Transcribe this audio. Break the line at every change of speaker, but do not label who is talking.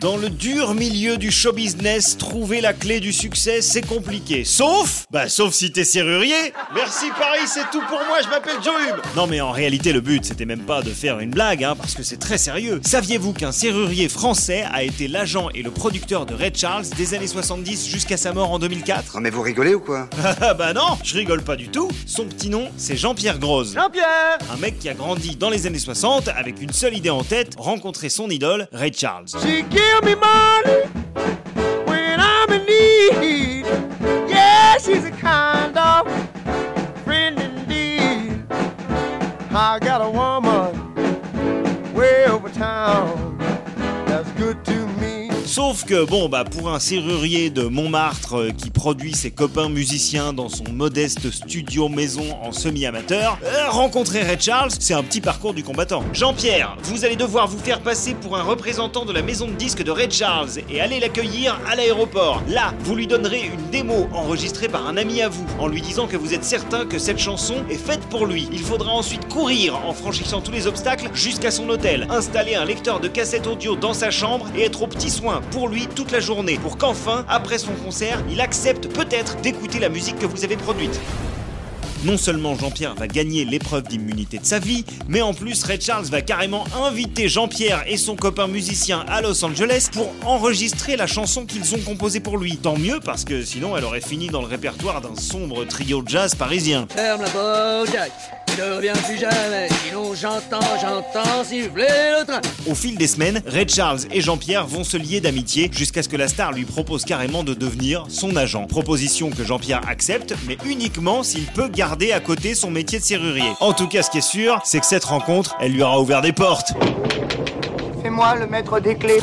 Dans le dur milieu du show business, trouver la clé du succès, c'est compliqué. Sauf, bah sauf si t'es serrurier. Merci Paris, c'est tout pour moi, je m'appelle Joe Hume. Non mais en réalité le but c'était même pas de faire une blague, hein, parce que c'est très sérieux. Saviez-vous qu'un serrurier français a été l'agent et le producteur de Red Charles des années 70 jusqu'à sa mort en 2004
Oh mais vous rigolez ou quoi?
Ah bah non, je rigole pas du tout. Son petit nom, c'est Jean-Pierre Grosse.
Jean-Pierre
Un mec qui a grandi dans les années 60 avec une seule idée en tête, rencontrer son idole, Ray Charles.
Give me money when I'm in need. Yeah, she's a kind of friend indeed. I got a woman way over town
Sauf que bon bah pour un serrurier de Montmartre euh, qui produit ses copains musiciens dans son modeste studio maison en semi-amateur, euh, rencontrer Ray Charles, c'est un petit parcours du combattant. Jean-Pierre, vous allez devoir vous faire passer pour un représentant de la maison de disques de Ray Charles et aller l'accueillir à l'aéroport. Là, vous lui donnerez une démo enregistrée par un ami à vous en lui disant que vous êtes certain que cette chanson est faite pour lui. Il faudra ensuite courir en franchissant tous les obstacles jusqu'à son hôtel, installer un lecteur de cassette audio dans sa chambre et être aux petits soins pour lui toute la journée pour qu'enfin, après son concert, il accepte peut-être d'écouter la musique que vous avez produite. Non seulement Jean-Pierre va gagner l'épreuve d'immunité de sa vie, mais en plus Ray Charles va carrément inviter Jean-Pierre et son copain musicien à Los Angeles pour enregistrer la chanson qu'ils ont composée pour lui. Tant mieux parce que sinon elle aurait fini dans le répertoire d'un sombre trio de jazz parisien.
Ferme la porte, Jack. Ne reviens plus jamais. Sinon, j'entends, j'entends siffler le train.
Au fil des semaines, Ray Charles et Jean-Pierre vont se lier d'amitié jusqu'à ce que la star lui propose carrément de devenir son agent. Proposition que Jean-Pierre accepte, mais uniquement s'il peut à côté son métier de serrurier. En tout cas, ce qui est sûr, c'est que cette rencontre, elle lui aura ouvert des portes.
Fais-moi le maître des clés.